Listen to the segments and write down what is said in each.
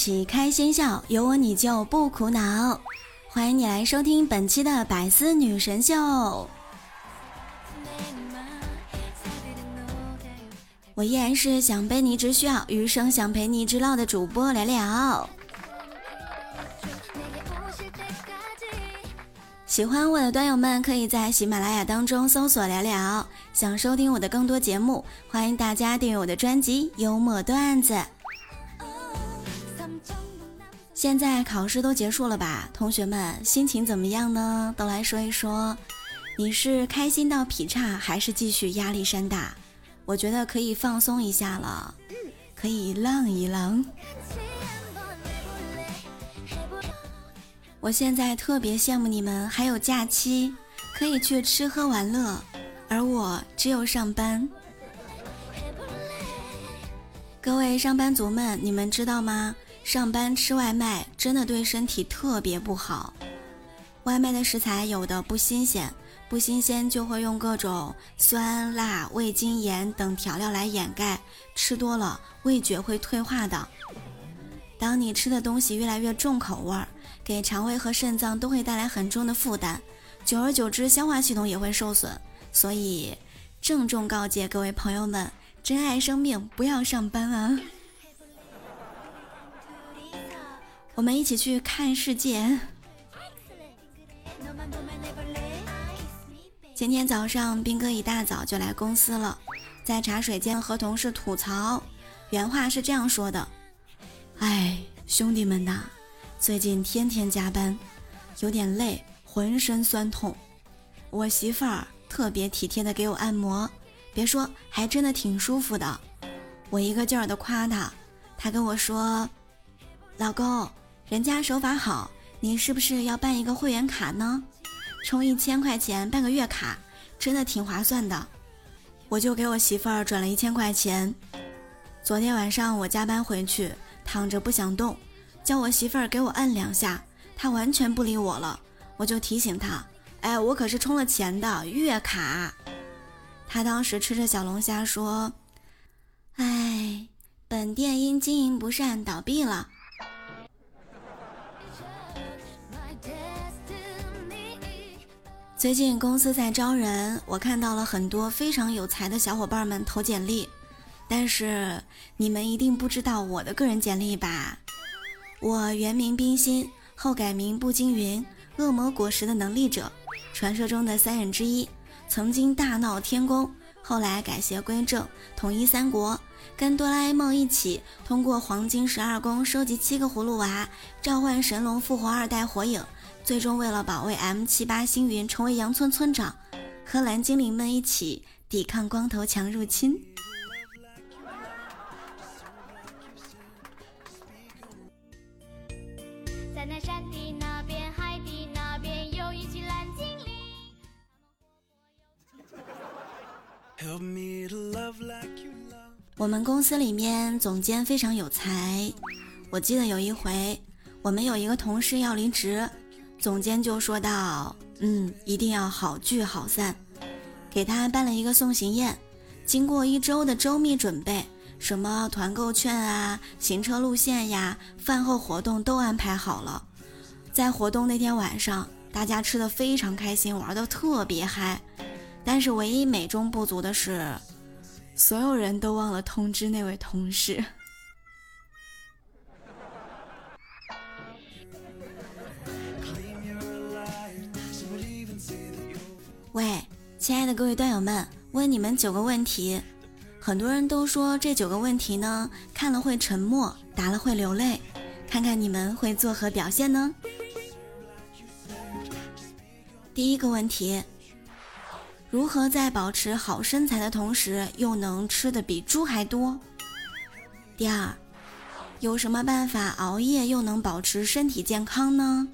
起开心笑，有我你就不苦恼。欢迎你来收听本期的百思女神秀。我依然是想被你只需要，余生想陪你直老的主播聊聊。喜欢我的端友们，可以在喜马拉雅当中搜索聊聊。想收听我的更多节目，欢迎大家订阅我的专辑《幽默段子》。现在考试都结束了吧？同学们心情怎么样呢？都来说一说。你是开心到劈叉，还是继续压力山大？我觉得可以放松一下了，可以浪一浪。我现在特别羡慕你们还有假期，可以去吃喝玩乐，而我只有上班。各位上班族们，你们知道吗？上班吃外卖真的对身体特别不好。外卖的食材有的不新鲜，不新鲜就会用各种酸辣、味精、盐等调料来掩盖，吃多了味觉会退化的。当你吃的东西越来越重口味儿，给肠胃和肾脏都会带来很重的负担，久而久之消化系统也会受损。所以，郑重告诫各位朋友们：珍爱生命，不要上班啊！我们一起去看世界。前天早上，兵哥一大早就来公司了，在茶水间和同事吐槽，原话是这样说的：“哎，兄弟们呐，最近天天加班，有点累，浑身酸痛。我媳妇儿特别体贴的给我按摩，别说，还真的挺舒服的。我一个劲儿的夸她，她跟我说：‘老公。’”人家手法好，你是不是要办一个会员卡呢？充一千块钱办个月卡，真的挺划算的。我就给我媳妇儿转了一千块钱。昨天晚上我加班回去，躺着不想动，叫我媳妇儿给我摁两下，她完全不理我了。我就提醒她，哎，我可是充了钱的月卡。她当时吃着小龙虾说：“哎，本店因经营不善倒闭了。”最近公司在招人，我看到了很多非常有才的小伙伴们投简历，但是你们一定不知道我的个人简历吧？我原名冰心，后改名步惊云，恶魔果实的能力者，传说中的三人之一，曾经大闹天宫，后来改邪归正，统一三国，跟哆啦 A 梦一起通过黄金十二宫收集七个葫芦娃，召唤神龙复活二代火影。最终，为了保卫 M 七八星云，成为羊村村长，和蓝精灵们一起抵抗光头强入侵。在那山的那边，海的那边，有一群蓝精灵。我们公司里面总监非常有才，我记得有一回，我们有一个同事要离职。总监就说道：“嗯，一定要好聚好散，给他办了一个送行宴。经过一周的周密准备，什么团购券啊、行车路线呀、饭后活动都安排好了。在活动那天晚上，大家吃的非常开心，玩的特别嗨。但是唯一美中不足的是，所有人都忘了通知那位同事。”喂，亲爱的各位段友们，问你们九个问题。很多人都说这九个问题呢，看了会沉默，答了会流泪。看看你们会作何表现呢？第一个问题：如何在保持好身材的同时，又能吃的比猪还多？第二，有什么办法熬夜又能保持身体健康呢？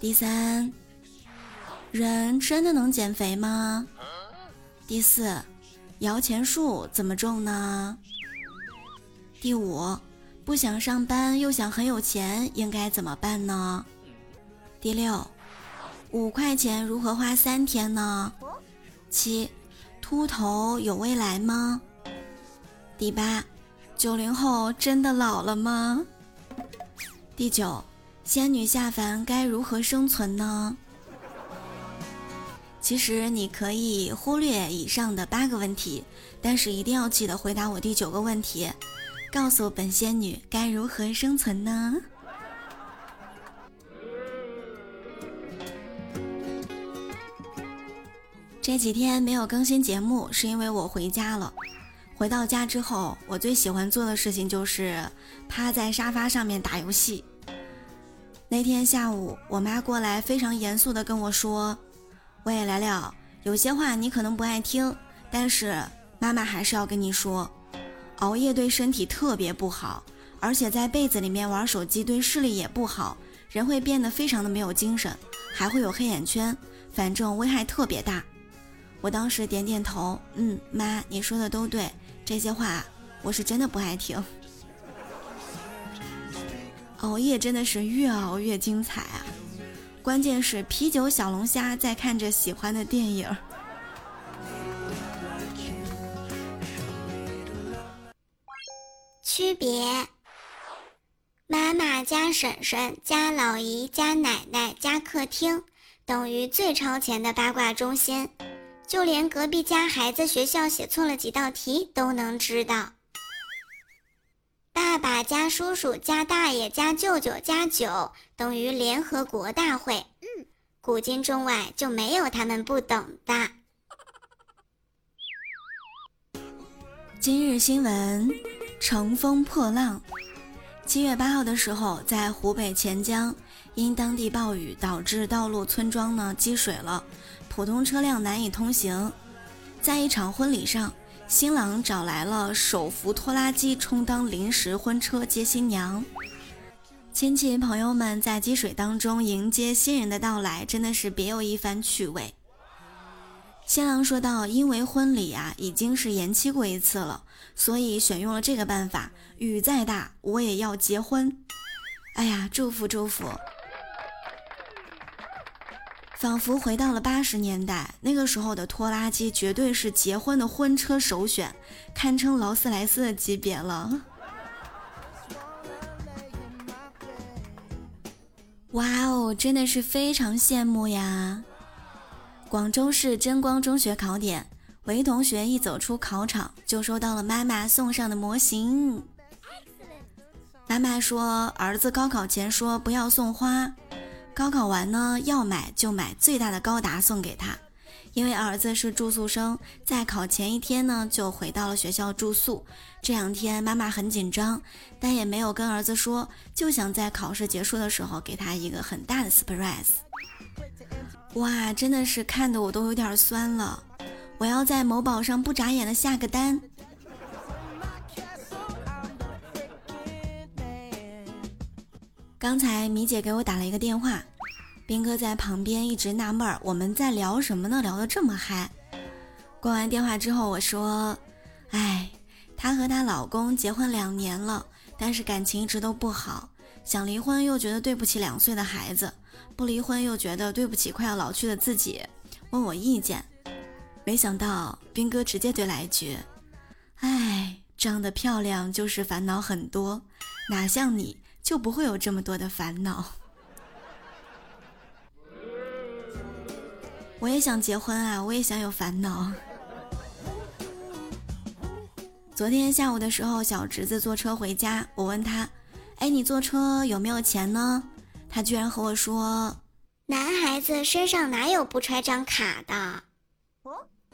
第三，人真的能减肥吗？第四，摇钱树怎么种呢？第五，不想上班又想很有钱，应该怎么办呢？第六，五块钱如何花三天呢？七，秃头有未来吗？第八，九零后真的老了吗？第九，仙女下凡该如何生存呢？其实你可以忽略以上的八个问题，但是一定要记得回答我第九个问题。告诉本仙女该如何生存呢？这几天没有更新节目，是因为我回家了。回到家之后，我最喜欢做的事情就是趴在沙发上面打游戏。那天下午，我妈过来，非常严肃地跟我说：“喂，来了，有些话你可能不爱听，但是妈妈还是要跟你说。”熬夜对身体特别不好，而且在被子里面玩手机对视力也不好，人会变得非常的没有精神，还会有黑眼圈，反正危害特别大。我当时点点头，嗯，妈，你说的都对，这些话我是真的不爱听。熬夜真的是越熬越精彩啊，关键是啤酒小龙虾在看着喜欢的电影。区别：妈妈加婶婶加老姨加奶奶加客厅等于最超前的八卦中心，就连隔壁家孩子学校写错了几道题都能知道。爸爸加叔叔加大爷加舅舅加九等于联合国大会，嗯古今中外就没有他们不懂的。今日新闻。乘风破浪。七月八号的时候，在湖北潜江，因当地暴雨导致道路村庄呢积水了，普通车辆难以通行。在一场婚礼上，新郎找来了手扶拖拉机充当临时婚车接新娘，亲戚朋友们在积水当中迎接新人的到来，真的是别有一番趣味。新郎说道：“因为婚礼啊已经是延期过一次了，所以选用了这个办法。雨再大，我也要结婚。哎呀，祝福祝福！仿佛回到了八十年代，那个时候的拖拉机绝对是结婚的婚车首选，堪称劳斯莱斯的级别了。哇哦，真的是非常羡慕呀！”广州市真光中学考点，韦同学一走出考场就收到了妈妈送上的模型。妈妈说，儿子高考前说不要送花，高考完呢要买就买最大的高达送给他。因为儿子是住宿生，在考前一天呢就回到了学校住宿。这两天妈妈很紧张，但也没有跟儿子说，就想在考试结束的时候给他一个很大的 surprise。哇，真的是看得我都有点酸了，我要在某宝上不眨眼的下个单。刚才米姐给我打了一个电话，斌哥在旁边一直纳闷儿，我们在聊什么呢？聊得这么嗨。挂完电话之后，我说：“哎，她和她老公结婚两年了，但是感情一直都不好，想离婚又觉得对不起两岁的孩子。”不离婚又觉得对不起快要老去的自己，问我意见，没想到兵哥直接怼来一句：“哎，长得漂亮就是烦恼很多，哪像你就不会有这么多的烦恼。”我也想结婚啊，我也想有烦恼。昨天下午的时候，小侄子坐车回家，我问他：“哎，你坐车有没有钱呢？”他居然和我说：“男孩子身上哪有不揣张卡的？”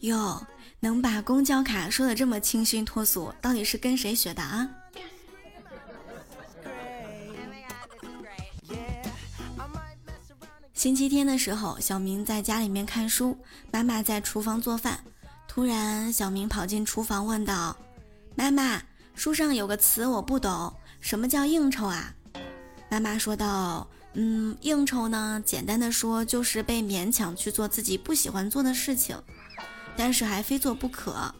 哟，能把公交卡说的这么清新脱俗，到底是跟谁学的啊？星期天的时候，小明在家里面看书，妈妈在厨房做饭。突然，小明跑进厨房问道：“妈妈，书上有个词我不懂，什么叫应酬啊？妈妈说道：“嗯，应酬呢，简单的说就是被勉强去做自己不喜欢做的事情，但是还非做不可。”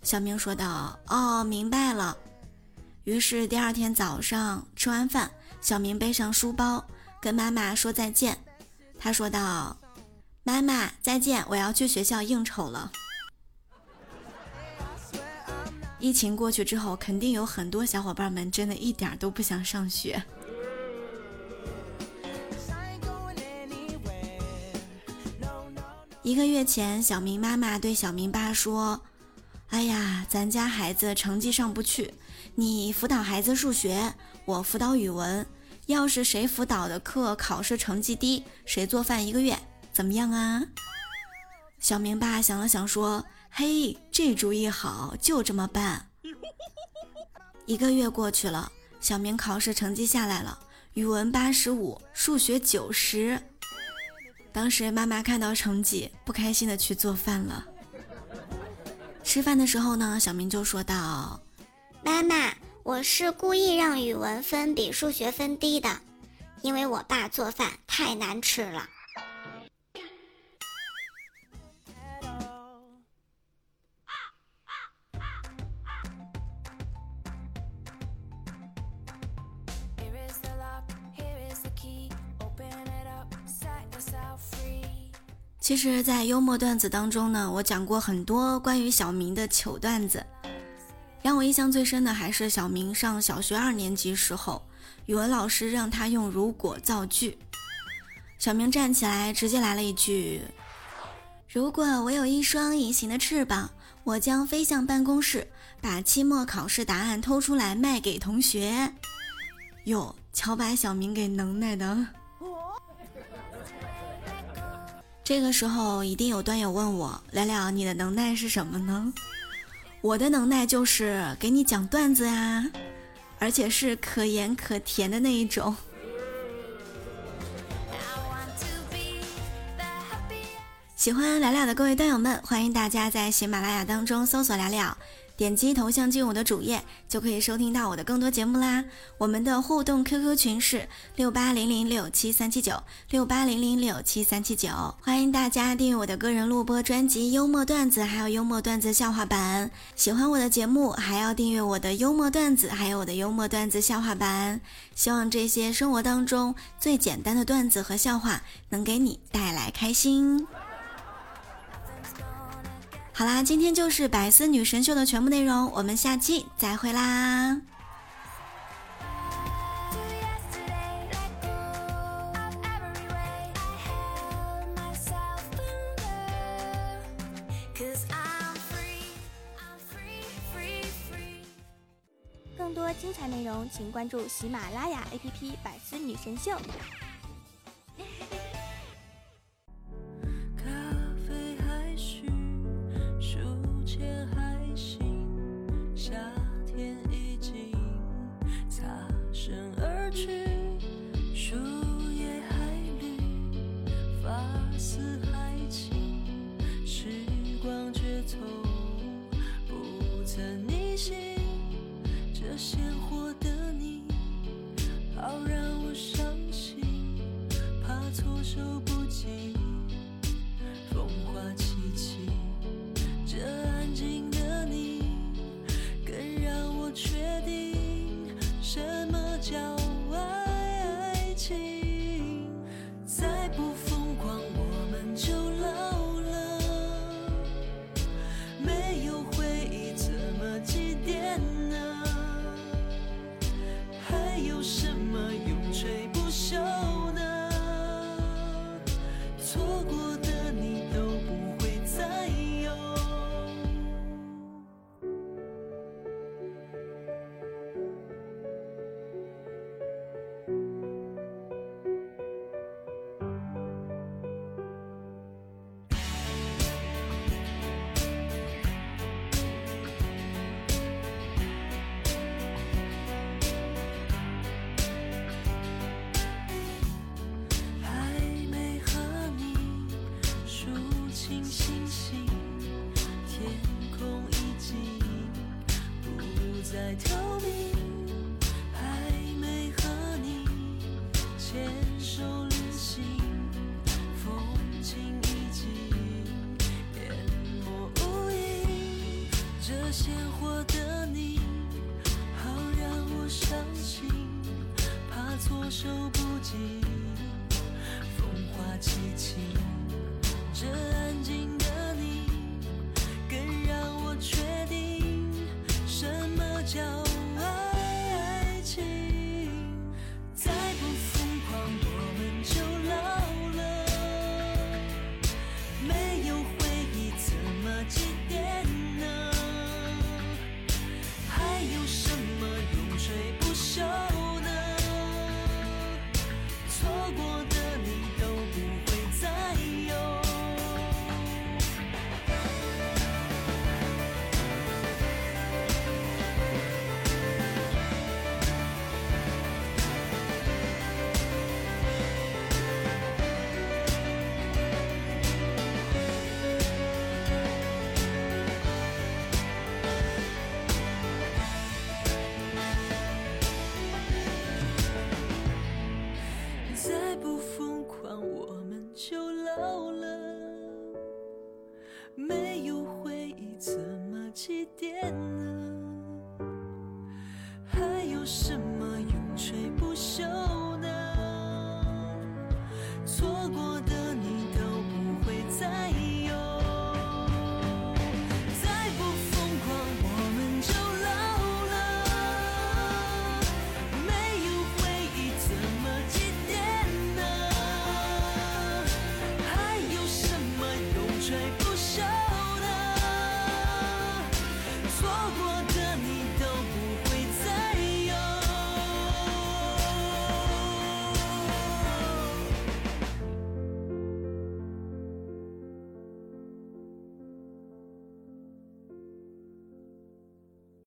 小明说道：“哦，明白了。”于是第二天早上吃完饭，小明背上书包跟妈妈说再见。他说道：“妈妈再见，我要去学校应酬了。”疫情过去之后，肯定有很多小伙伴们真的一点都不想上学。一个月前，小明妈妈对小明爸说：“哎呀，咱家孩子成绩上不去，你辅导孩子数学，我辅导语文。要是谁辅导的课考试成绩低，谁做饭一个月，怎么样啊？”小明爸想了想说：“嘿，这主意好，就这么办。”一个月过去了，小明考试成绩下来了，语文八十五，数学九十。当时妈妈看到成绩，不开心的去做饭了。吃饭的时候呢，小明就说道：“妈妈，我是故意让语文分比数学分低的，因为我爸做饭太难吃了。”其实，在幽默段子当中呢，我讲过很多关于小明的糗段子。让我印象最深的还是小明上小学二年级时候，语文老师让他用“如果”造句。小明站起来，直接来了一句：“如果我有一双隐形的翅膀，我将飞向办公室，把期末考试答案偷出来卖给同学。”哟，瞧把小明给能耐的！这个时候一定有段友问我：“聊聊你的能耐是什么呢？”我的能耐就是给你讲段子呀，而且是可盐可甜的那一种。喜欢聊聊的各位段友们，欢迎大家在喜马拉雅当中搜索聊聊。点击头像进我的主页，就可以收听到我的更多节目啦。我们的互动 QQ 群是六八零零六七三七九六八零零六七三七九，欢迎大家订阅我的个人录播专辑《幽默段子》，还有幽默段子笑话版。喜欢我的节目，还要订阅我的幽默段子，还有我的幽默段子笑话版。希望这些生活当中最简单的段子和笑话，能给你带来开心。好啦，今天就是百思女神秀的全部内容，我们下期再会啦。更多精彩内容，请关注喜马拉雅 APP《百思女神秀》。